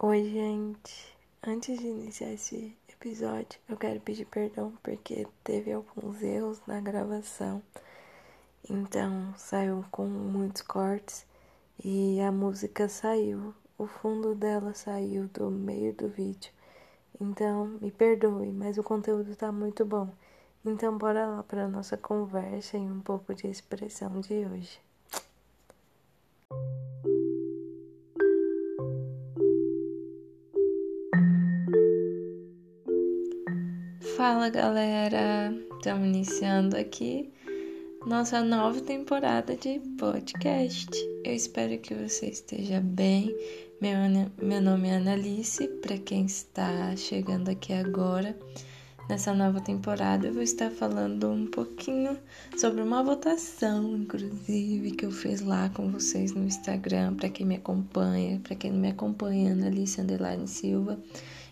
Oi, gente. Antes de iniciar esse episódio, eu quero pedir perdão porque teve alguns erros na gravação. Então, saiu com muitos cortes e a música saiu, o fundo dela saiu do meio do vídeo. Então, me perdoe, mas o conteúdo tá muito bom. Então, bora lá para nossa conversa e um pouco de expressão de hoje. Galera, estamos iniciando aqui nossa nova temporada de podcast. Eu espero que você esteja bem. Meu, meu nome é Analice, para quem está chegando aqui agora. Nessa nova temporada, eu vou estar falando um pouquinho sobre uma votação, inclusive, que eu fiz lá com vocês no Instagram, para quem me acompanha, para quem não me acompanha, Analice Underline Silva.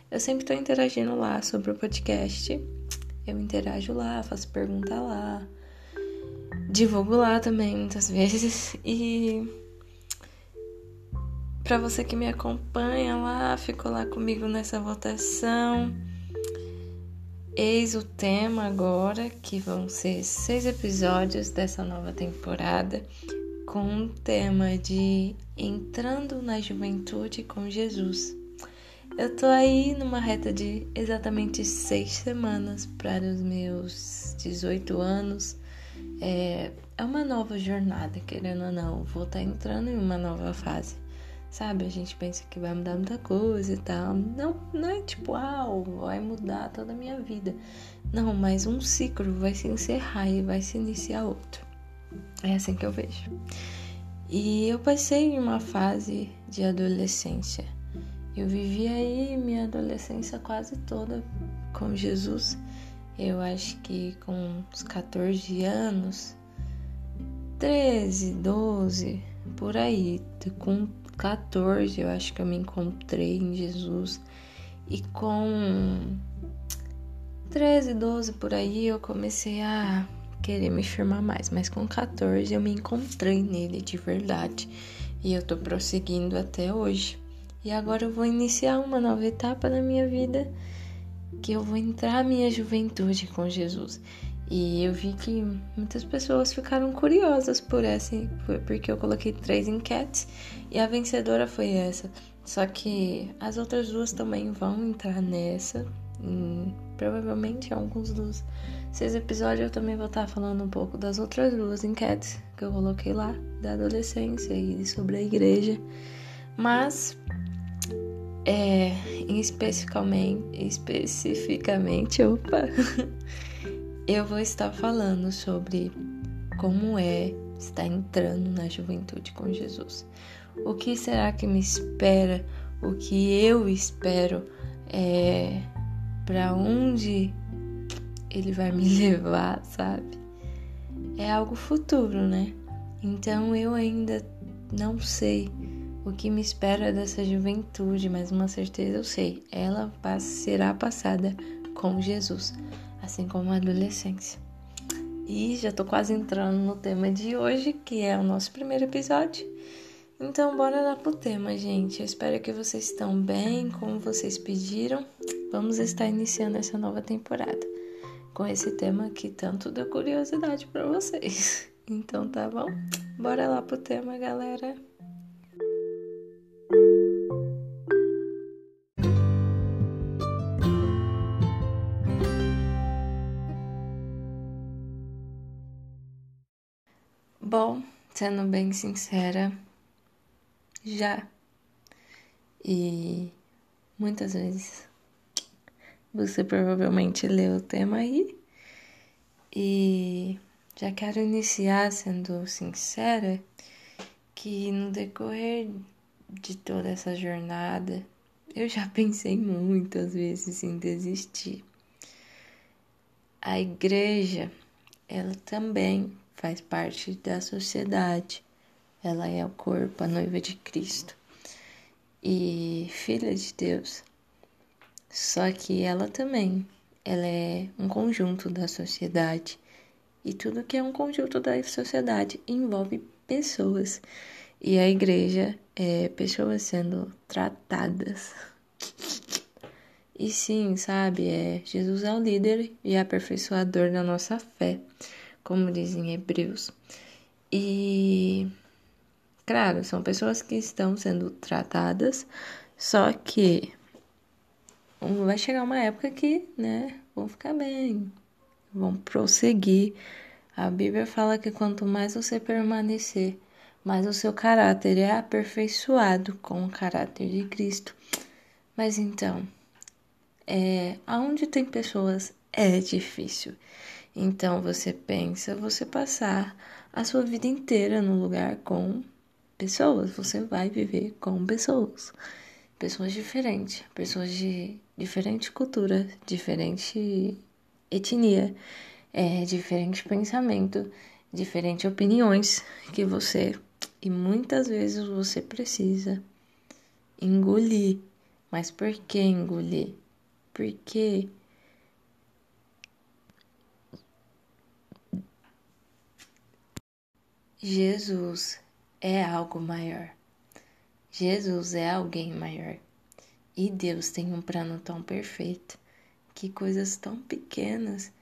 Eu sempre estou interagindo lá sobre o podcast. Eu interajo lá, faço pergunta lá, divulgo lá também muitas vezes. E para você que me acompanha lá, ficou lá comigo nessa votação. Eis o tema agora, que vão ser seis episódios dessa nova temporada, com o tema de Entrando na Juventude com Jesus. Eu tô aí numa reta de exatamente seis semanas para os meus 18 anos. É, é uma nova jornada, querendo ou não. Vou estar tá entrando em uma nova fase. Sabe, a gente pensa que vai mudar muita coisa e tal. Não, não é tipo, ah, vai mudar toda a minha vida. Não, mas um ciclo vai se encerrar e vai se iniciar outro. É assim que eu vejo. E eu passei em uma fase de adolescência eu vivi aí minha adolescência quase toda com Jesus. Eu acho que com uns 14 anos, 13, 12, por aí. Com 14 eu acho que eu me encontrei em Jesus. E com 13, 12 por aí eu comecei a querer me firmar mais. Mas com 14 eu me encontrei nele de verdade. E eu tô prosseguindo até hoje. E agora eu vou iniciar uma nova etapa na minha vida, que eu vou entrar minha juventude com Jesus. E eu vi que muitas pessoas ficaram curiosas por essa, porque eu coloquei três enquetes e a vencedora foi essa. Só que as outras duas também vão entrar nessa. provavelmente alguns dos seis episódios eu também vou estar falando um pouco das outras duas enquetes que eu coloquei lá, da adolescência e sobre a igreja. Mas é, especificamente, especificamente, opa, eu vou estar falando sobre como é estar entrando na juventude com Jesus. O que será que me espera? O que eu espero? É, para onde ele vai me levar, sabe? É algo futuro, né? Então eu ainda não sei o que me espera dessa juventude, mas uma certeza eu sei, ela será passada com Jesus, assim como a adolescência. E já tô quase entrando no tema de hoje, que é o nosso primeiro episódio. Então, bora lá pro tema, gente. Eu espero que vocês estão bem, como vocês pediram. Vamos estar iniciando essa nova temporada com esse tema que tanto deu curiosidade para vocês. Então, tá bom? Bora lá pro tema, galera. Sendo bem sincera, já. E muitas vezes você provavelmente leu o tema aí. E já quero iniciar sendo sincera que no decorrer de toda essa jornada, eu já pensei muitas vezes em desistir. A igreja, ela também faz parte da sociedade. Ela é o corpo, a noiva de Cristo e filha de Deus. Só que ela também, ela é um conjunto da sociedade. E tudo que é um conjunto da sociedade envolve pessoas. E a igreja é pessoas sendo tratadas. E sim, sabe, é Jesus é o líder e aperfeiçoador da nossa fé, como dizem Hebreus. E claro, são pessoas que estão sendo tratadas, só que vai chegar uma época que, né, vão ficar bem, vão prosseguir. A Bíblia fala que quanto mais você permanecer, mais o seu caráter é aperfeiçoado com o caráter de Cristo. Mas então, é, aonde tem pessoas é difícil. Então você pensa você passar a sua vida inteira no lugar com pessoas, você vai viver com pessoas. Pessoas diferentes, pessoas de diferente cultura, diferente etnia, é, diferente pensamento, diferentes opiniões que você e muitas vezes você precisa engolir. Mas por que engolir? Porque Jesus é algo maior. Jesus é alguém maior. E Deus tem um plano tão perfeito que coisas tão pequenas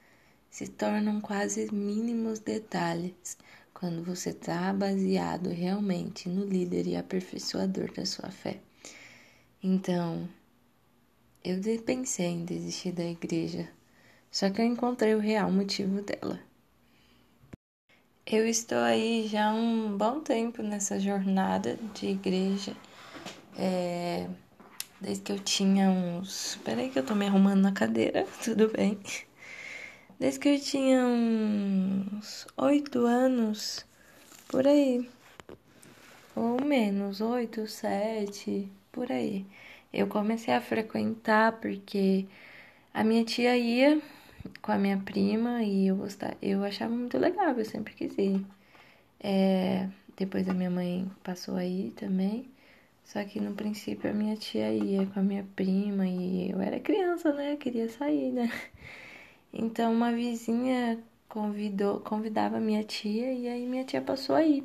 se tornam quase mínimos detalhes quando você está baseado realmente no líder e aperfeiçoador da sua fé. Então, eu pensei em desistir da igreja, só que eu encontrei o real motivo dela. Eu estou aí já há um bom tempo nessa jornada de igreja. É, desde que eu tinha uns. Peraí, que eu tô me arrumando na cadeira, tudo bem? Desde que eu tinha uns oito anos, por aí. Ou menos, oito, sete, por aí. Eu comecei a frequentar porque a minha tia ia com a minha prima e eu gostava, eu achava muito legal, eu sempre quis ir. É, depois a minha mãe passou aí também. Só que no princípio a minha tia ia com a minha prima e eu era criança, né? Queria sair, né? Então uma vizinha convidou, convidava minha tia e aí minha tia passou aí.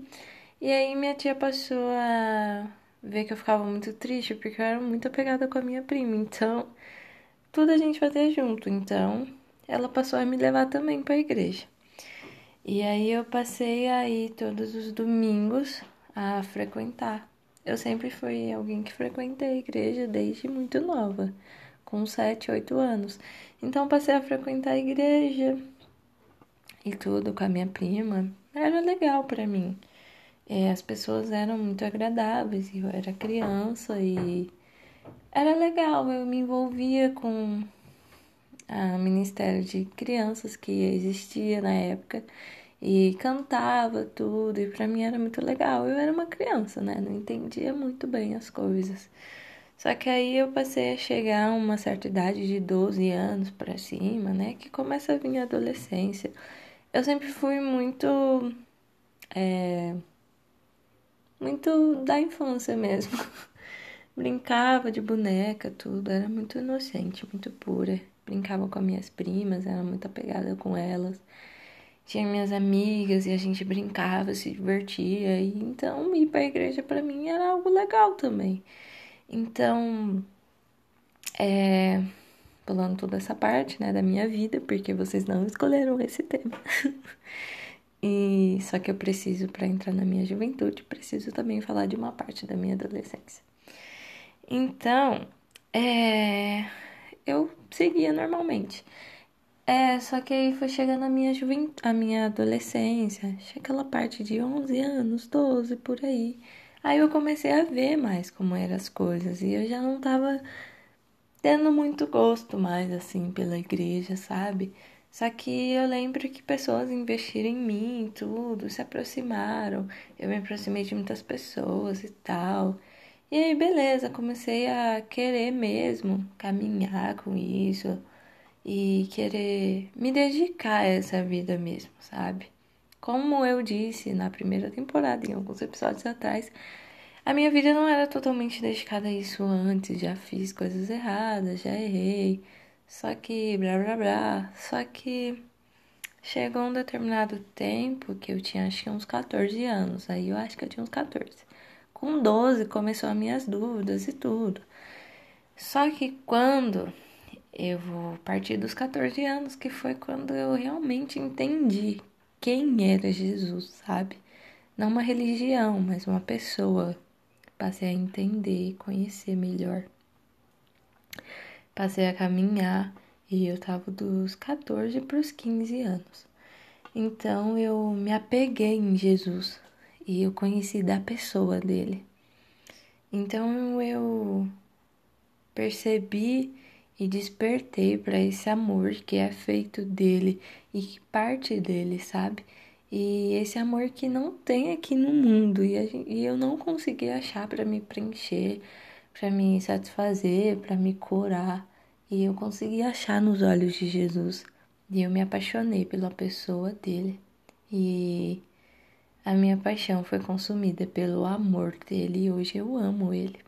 E aí minha tia passou a ver que eu ficava muito triste porque eu era muito apegada com a minha prima. Então, tudo a gente fazia junto. Então, ela passou a me levar também para a igreja. E aí eu passei aí todos os domingos a frequentar. Eu sempre fui alguém que frequentei a igreja desde muito nova, com 7, 8 anos. Então passei a frequentar a igreja e tudo com a minha prima. Era legal para mim. É, as pessoas eram muito agradáveis, eu era criança e era legal, eu me envolvia com a Ministério de Crianças que existia na época e cantava tudo, e para mim era muito legal. Eu era uma criança, né? Não entendia muito bem as coisas. Só que aí eu passei a chegar a uma certa idade de 12 anos para cima, né? Que começa a vir a adolescência. Eu sempre fui muito. É, muito da infância mesmo. Brincava de boneca, tudo. Era muito inocente, muito pura brincava com as minhas primas, era muito apegada com elas. Tinha minhas amigas e a gente brincava, se divertia. E então ir para a igreja para mim era algo legal também. Então, é, pulando toda essa parte, né, da minha vida, porque vocês não escolheram esse tema. e só que eu preciso para entrar na minha juventude, preciso também falar de uma parte da minha adolescência. Então, é eu seguia normalmente. É, só que aí foi chegando a minha juventude, a minha adolescência, aquela parte de 11 anos, 12 por aí. Aí eu comecei a ver mais como eram as coisas e eu já não tava tendo muito gosto mais assim pela igreja, sabe? Só que eu lembro que pessoas investiram em mim, tudo, se aproximaram. Eu me aproximei de muitas pessoas e tal. E aí, beleza, comecei a querer mesmo caminhar com isso e querer me dedicar a essa vida mesmo, sabe? Como eu disse na primeira temporada, em alguns episódios atrás, a minha vida não era totalmente dedicada a isso antes, já fiz coisas erradas, já errei, só que blá blá blá, só que chegou um determinado tempo que eu tinha acho que uns 14 anos, aí eu acho que eu tinha uns 14 com 12 começou as minhas dúvidas e tudo. Só que quando eu vou partir dos 14 anos, que foi quando eu realmente entendi quem era Jesus, sabe? Não uma religião, mas uma pessoa. Passei a entender e conhecer melhor. Passei a caminhar e eu tava dos 14 para os 15 anos. Então eu me apeguei em Jesus e eu conheci da pessoa dele. Então eu percebi e despertei para esse amor que é feito dele e que parte dele, sabe? E esse amor que não tem aqui no mundo e, gente, e eu não consegui achar para me preencher, para me satisfazer, para me curar. E eu consegui achar nos olhos de Jesus. E eu me apaixonei pela pessoa dele. E a minha paixão foi consumida pelo amor dele e hoje eu amo ele.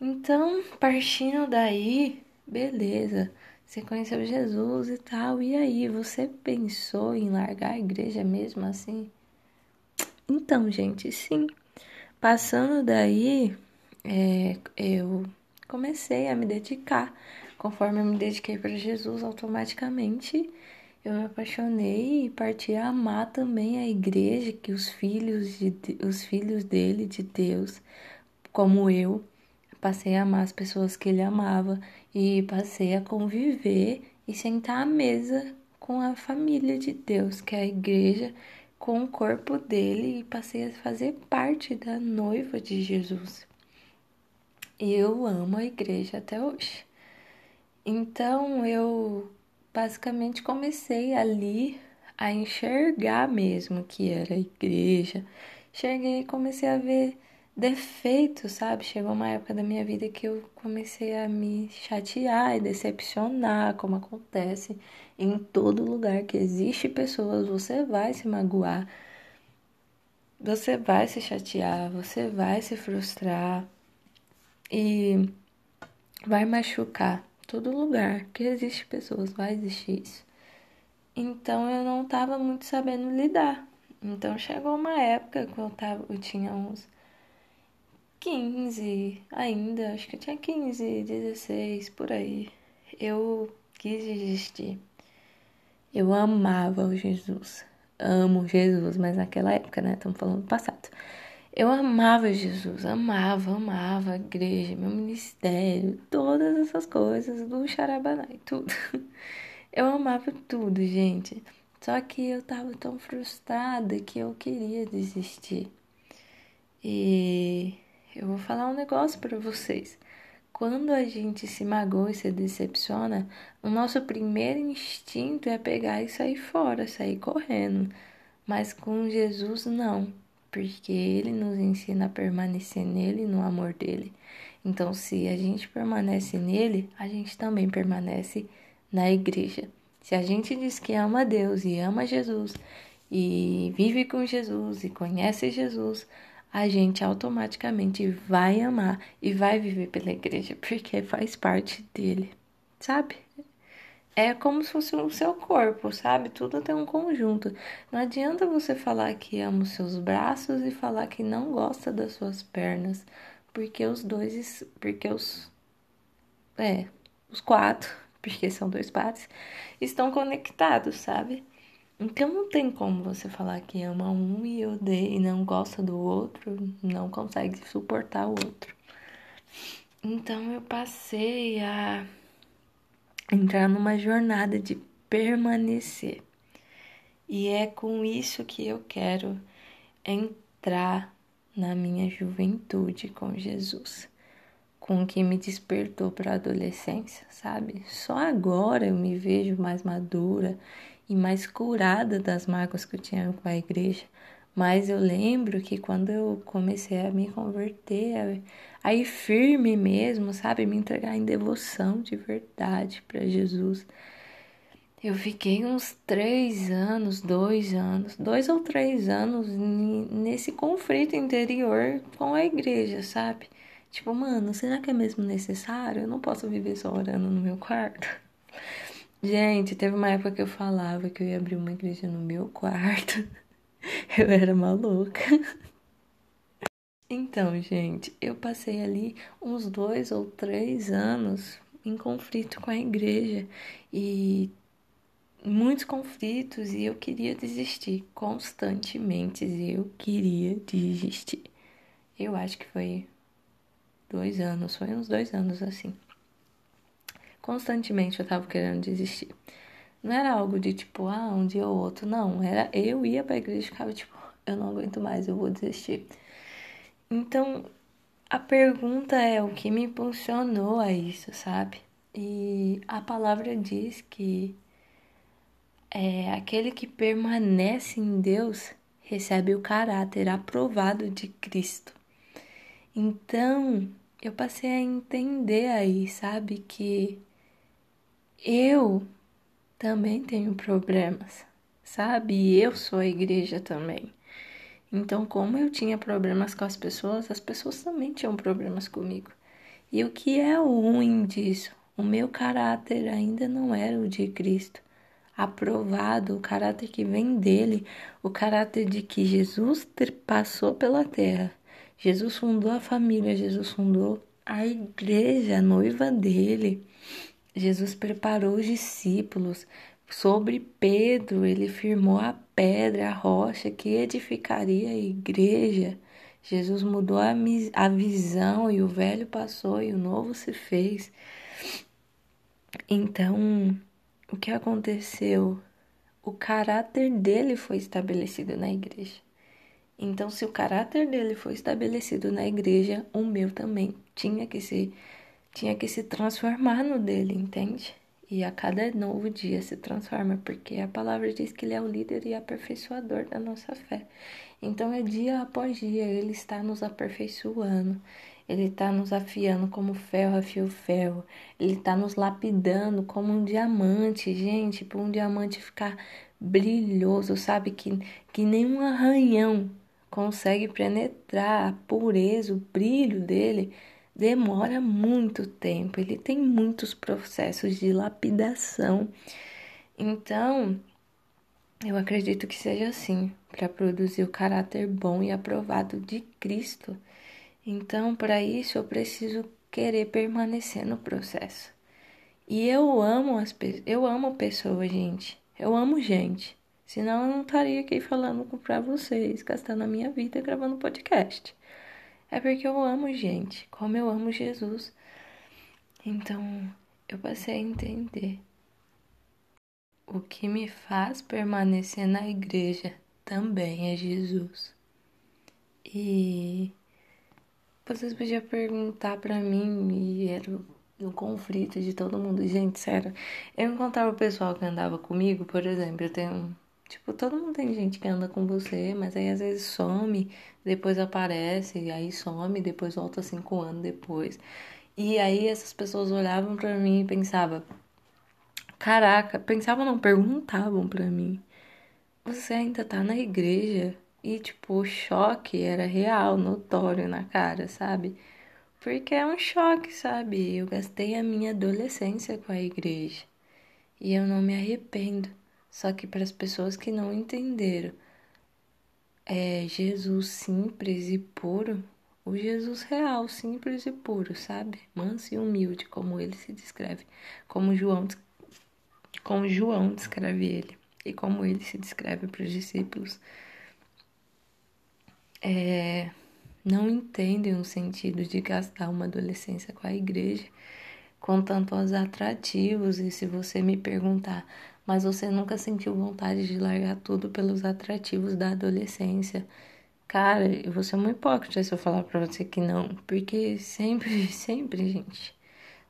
Então, partindo daí, beleza. Você conheceu Jesus e tal, e aí, você pensou em largar a igreja mesmo assim? Então, gente, sim. Passando daí, é, eu comecei a me dedicar. Conforme eu me dediquei para Jesus, automaticamente eu me apaixonei e parti a amar também a igreja, que os filhos, de, os filhos dele, de Deus, como eu, passei a amar as pessoas que ele amava e passei a conviver e sentar à mesa com a família de Deus, que é a igreja, com o corpo dele e passei a fazer parte da noiva de Jesus. E eu amo a igreja até hoje. Então eu basicamente comecei ali a enxergar mesmo que era a igreja. Cheguei e comecei a ver defeito, sabe? Chegou uma época da minha vida que eu comecei a me chatear e decepcionar, como acontece em todo lugar que existe pessoas, você vai se magoar, você vai se chatear, você vai se frustrar e vai machucar. Todo lugar que existe pessoas vai existir isso. Então eu não estava muito sabendo lidar. Então chegou uma época que eu, tava, eu tinha uns 15 ainda, acho que eu tinha 15, 16, por aí. Eu quis desistir. Eu amava o Jesus. Amo Jesus, mas naquela época, né? Estamos falando do passado. Eu amava Jesus, amava, amava a igreja, meu ministério, todas essas coisas do Xarabanai, tudo. Eu amava tudo, gente. Só que eu tava tão frustrada que eu queria desistir. E eu vou falar um negócio para vocês. Quando a gente se magoa e se decepciona, o nosso primeiro instinto é pegar e sair fora, sair correndo. Mas com Jesus, não, porque ele nos ensina a permanecer nele, no amor dele. Então, se a gente permanece nele, a gente também permanece na igreja. Se a gente diz que ama Deus e ama Jesus e vive com Jesus e conhece Jesus, a gente automaticamente vai amar e vai viver pela igreja, porque faz parte dele, sabe? É como se fosse o seu corpo, sabe? Tudo tem um conjunto. Não adianta você falar que ama os seus braços e falar que não gosta das suas pernas, porque os dois, porque os é, os quatro, porque são dois partes, estão conectados, sabe? Então não tem como você falar que ama um e odeia e não gosta do outro, não consegue suportar o outro. Então eu passei a entrar numa jornada de permanecer. E é com isso que eu quero entrar na minha juventude com Jesus, com o que me despertou para a adolescência, sabe? Só agora eu me vejo mais madura e mais curada das mágoas que eu tinha com a igreja. Mas eu lembro que quando eu comecei a me converter, a ir firme mesmo, sabe? Me entregar em devoção de verdade para Jesus. Eu fiquei uns três anos, dois anos, dois ou três anos nesse conflito interior com a igreja, sabe? Tipo, mano, será que é mesmo necessário? Eu não posso viver só orando no meu quarto. Gente, teve uma época que eu falava que eu ia abrir uma igreja no meu quarto. Eu era maluca. Então, gente, eu passei ali uns dois ou três anos em conflito com a igreja e muitos conflitos e eu queria desistir constantemente. Eu queria desistir. Eu acho que foi dois anos, foi uns dois anos assim. Constantemente eu tava querendo desistir. Não era algo de tipo, ah, um dia ou outro, não. Era eu ia pra igreja e ficava tipo, eu não aguento mais, eu vou desistir. Então, a pergunta é o que me impulsionou a isso, sabe? E a palavra diz que é, aquele que permanece em Deus recebe o caráter aprovado de Cristo. Então, eu passei a entender aí, sabe, que eu também tenho problemas, sabe? E eu sou a igreja também. Então, como eu tinha problemas com as pessoas, as pessoas também tinham problemas comigo. E o que é o ruim disso? O meu caráter ainda não era o de Cristo. Aprovado, o caráter que vem dele, o caráter de que Jesus passou pela terra. Jesus fundou a família, Jesus fundou a igreja, a noiva dele. Jesus preparou os discípulos, Sobre Pedro, ele firmou a pedra, a rocha que edificaria a igreja. Jesus mudou a, a visão e o velho passou e o novo se fez. Então, o que aconteceu? O caráter dele foi estabelecido na igreja. Então, se o caráter dele foi estabelecido na igreja, o meu também tinha que se tinha que se transformar no dele, entende? e a cada novo dia se transforma, porque a palavra diz que ele é o líder e aperfeiçoador da nossa fé. Então é dia após dia ele está nos aperfeiçoando, ele está nos afiando como ferro afia o ferro, ele está nos lapidando como um diamante, gente, para um diamante ficar brilhoso, sabe? Que, que nenhum arranhão consegue penetrar a pureza, o brilho dele demora muito tempo, ele tem muitos processos de lapidação. Então, eu acredito que seja assim, para produzir o caráter bom e aprovado de Cristo. Então, para isso eu preciso querer permanecer no processo. E eu amo as eu amo pessoas, gente. Eu amo gente. Senão eu não estaria aqui falando para vocês, gastando a minha vida gravando podcast. É porque eu amo gente, como eu amo Jesus. Então, eu passei a entender o que me faz permanecer na igreja também é Jesus. E vocês podiam perguntar para mim e era o conflito de todo mundo. Gente, sério, eu encontrava o pessoal que andava comigo, por exemplo, eu tenho Tipo, todo mundo tem gente que anda com você, mas aí às vezes some, depois aparece, aí some, depois volta cinco anos depois. E aí essas pessoas olhavam para mim e pensavam, caraca, pensavam não, perguntavam para mim, você ainda tá na igreja? E tipo, o choque era real, notório na cara, sabe? Porque é um choque, sabe? Eu gastei a minha adolescência com a igreja. E eu não me arrependo. Só que para as pessoas que não entenderam é Jesus simples e puro, o Jesus real, simples e puro, sabe? Manso e humilde, como ele se descreve, como João, como João descreve ele e como ele se descreve para os discípulos. É, não entendem o sentido de gastar uma adolescência com a igreja com tantos atrativos. E se você me perguntar, mas você nunca sentiu vontade de largar tudo pelos atrativos da adolescência. Cara, eu vou ser muito hipócrita se eu falar pra você que não, porque sempre, sempre, gente,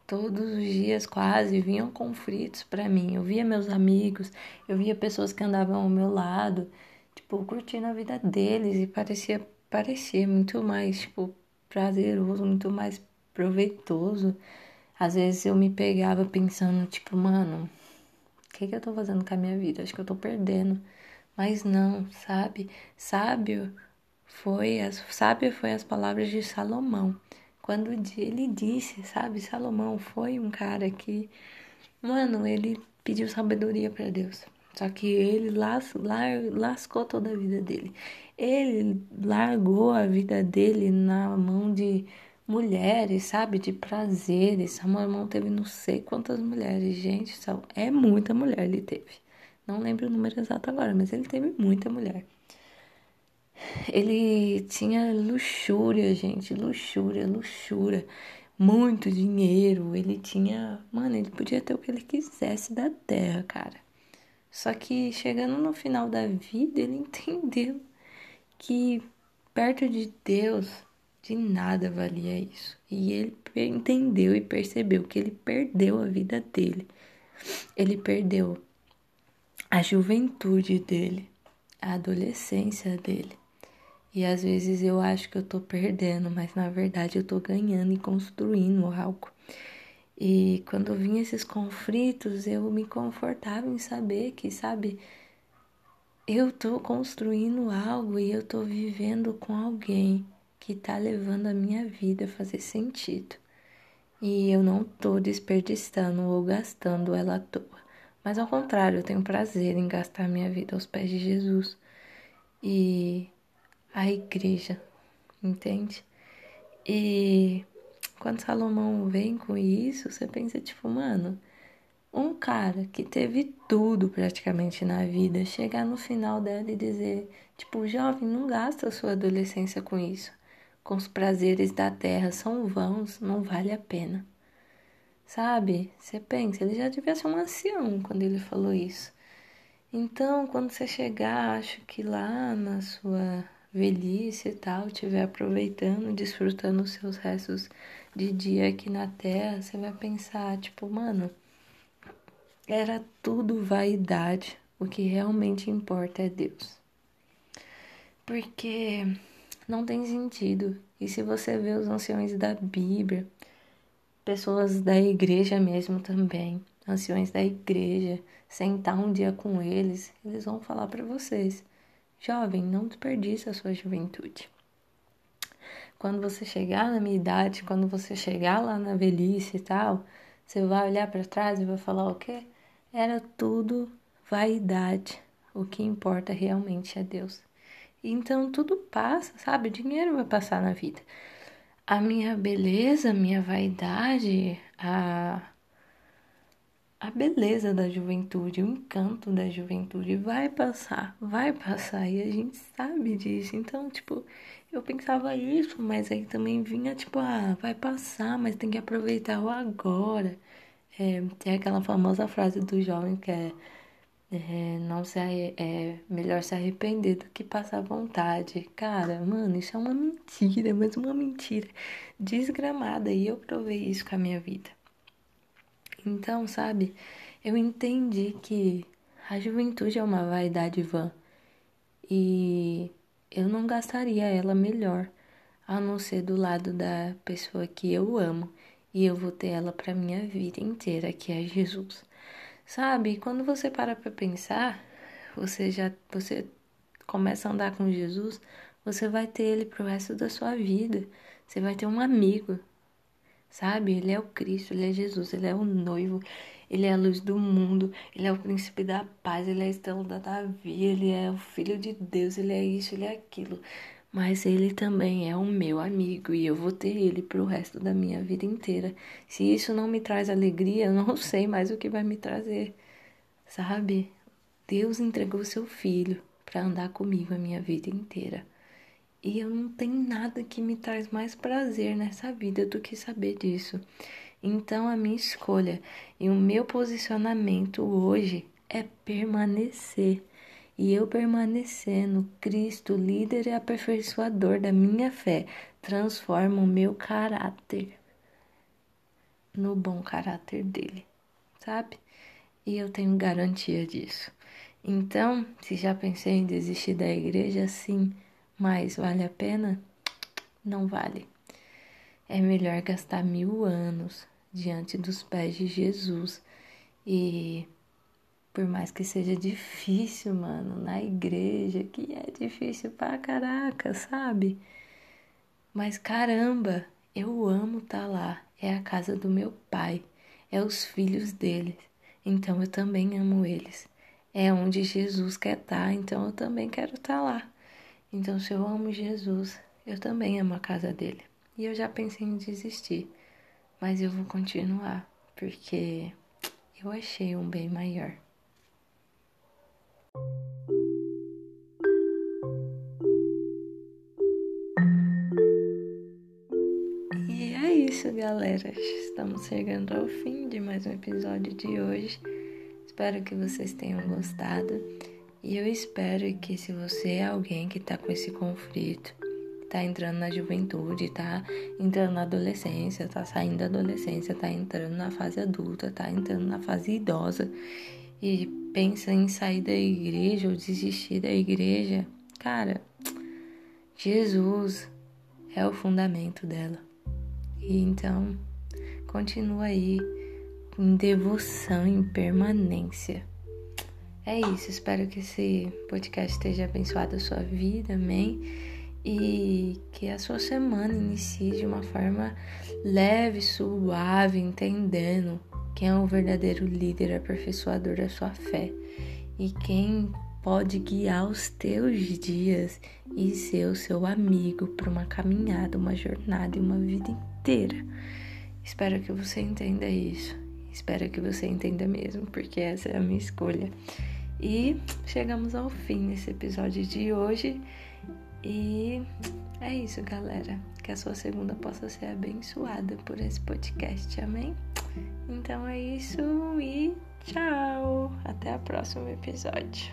todos os dias quase vinham conflitos para mim. Eu via meus amigos, eu via pessoas que andavam ao meu lado, tipo, curtindo a vida deles e parecia, parecia muito mais, tipo, prazeroso, muito mais proveitoso. Às vezes eu me pegava pensando, tipo, mano, que, que eu tô fazendo com a minha vida? Acho que eu tô perdendo. Mas não, sabe? Sábio foi as, sábio foi as palavras de Salomão. Quando ele disse, sabe, Salomão foi um cara que, mano, ele pediu sabedoria para Deus. Só que ele las, las, lascou toda a vida dele. Ele largou a vida dele na mão de mulheres, sabe? De prazeres. Salomão teve não sei quantas mulheres. Gente, é muita mulher ele teve. Não lembro o número exato agora, mas ele teve muita mulher. Ele tinha luxúria, gente, luxúria, luxúria, muito dinheiro. Ele tinha, mano, ele podia ter o que ele quisesse da terra, cara. Só que chegando no final da vida, ele entendeu que perto de Deus, de nada valia isso. E ele entendeu e percebeu que ele perdeu a vida dele. Ele perdeu a juventude dele, a adolescência dele. E às vezes eu acho que eu tô perdendo, mas na verdade eu tô ganhando e construindo algo. E quando vinha esses conflitos, eu me confortava em saber que, sabe, eu tô construindo algo e eu tô vivendo com alguém que tá levando a minha vida a fazer sentido. E eu não tô desperdiçando ou gastando ela à toa. Mas ao contrário, eu tenho prazer em gastar minha vida aos pés de Jesus. E a igreja, entende? E quando Salomão vem com isso, você pensa, tipo, mano, um cara que teve tudo praticamente na vida, chegar no final dela e dizer, tipo, jovem, não gasta a sua adolescência com isso. Com os prazeres da terra são vãos, não vale a pena. Sabe? Você pensa, ele já devia ser um ancião quando ele falou isso. Então, quando você chegar, acho que lá na sua velhice e tal, estiver aproveitando, desfrutando os seus restos de dia aqui na Terra, você vai pensar, tipo, mano, era tudo vaidade. O que realmente importa é Deus. Porque não tem sentido. E se você vê os anciões da Bíblia, pessoas da igreja mesmo também, anciões da igreja, sentar um dia com eles, eles vão falar para vocês Jovem, não desperdice a sua juventude. Quando você chegar na minha idade, quando você chegar lá na velhice e tal, você vai olhar para trás e vai falar o quê? Era tudo vaidade. O que importa realmente é Deus. Então tudo passa, sabe? O dinheiro vai passar na vida. A minha beleza, a minha vaidade, a a beleza da juventude, o encanto da juventude vai passar, vai passar e a gente sabe disso. Então, tipo, eu pensava isso, mas aí também vinha tipo, ah, vai passar, mas tem que aproveitar o agora. É, tem aquela famosa frase do jovem que é, é não se é melhor se arrepender do que passar vontade. Cara, mano, isso é uma mentira, mas uma mentira desgramada e eu provei isso com a minha vida. Então, sabe, eu entendi que a juventude é uma vaidade vã e eu não gastaria ela melhor a não ser do lado da pessoa que eu amo e eu vou ter ela para minha vida inteira, que é Jesus. Sabe, quando você para para pensar, você já você começa a andar com Jesus, você vai ter ele pro resto da sua vida. Você vai ter um amigo, sabe? Ele é o Cristo, ele é Jesus, ele é o noivo, ele é a luz do mundo, ele é o príncipe da paz, ele é a estrela da Davi, ele é o filho de Deus, ele é isso, ele é aquilo. Mas ele também é o meu amigo e eu vou ter ele pro resto da minha vida inteira. Se isso não me traz alegria, eu não sei mais o que vai me trazer, sabe? Deus entregou seu filho para andar comigo a minha vida inteira. E eu não tenho nada que me traz mais prazer nessa vida do que saber disso. Então a minha escolha e o meu posicionamento hoje é permanecer. E eu permanecendo, Cristo, líder e aperfeiçoador da minha fé, transforma o meu caráter no bom caráter dele, sabe? E eu tenho garantia disso. Então, se já pensei em desistir da igreja, sim mas vale a pena? Não vale. É melhor gastar mil anos diante dos pés de Jesus. E por mais que seja difícil, mano, na igreja, que é difícil pra caraca, sabe? Mas caramba, eu amo estar tá lá. É a casa do meu pai, é os filhos deles. Então eu também amo eles. é onde Jesus quer estar, então eu também quero estar lá. Então, se eu amo Jesus, eu também amo a casa dele. E eu já pensei em desistir, mas eu vou continuar, porque eu achei um bem maior. E é isso, galera. Estamos chegando ao fim de mais um episódio de hoje. Espero que vocês tenham gostado. E eu espero que se você é alguém que está com esse conflito, tá entrando na juventude, tá entrando na adolescência, tá saindo da adolescência, tá entrando na fase adulta, tá entrando na fase idosa e pensa em sair da igreja ou desistir da igreja, cara, Jesus é o fundamento dela. E então, continua aí em devoção, em permanência. É isso, espero que esse podcast esteja abençoado a sua vida, amém? E que a sua semana inicie de uma forma leve, suave, entendendo quem é o verdadeiro líder aperfeiçoador da sua fé e quem pode guiar os teus dias e ser o seu amigo para uma caminhada, uma jornada e uma vida inteira. Espero que você entenda isso. Espero que você entenda mesmo, porque essa é a minha escolha. E chegamos ao fim desse episódio de hoje. E é isso, galera. Que a sua segunda possa ser abençoada por esse podcast, amém? Então é isso e tchau! Até o próximo episódio.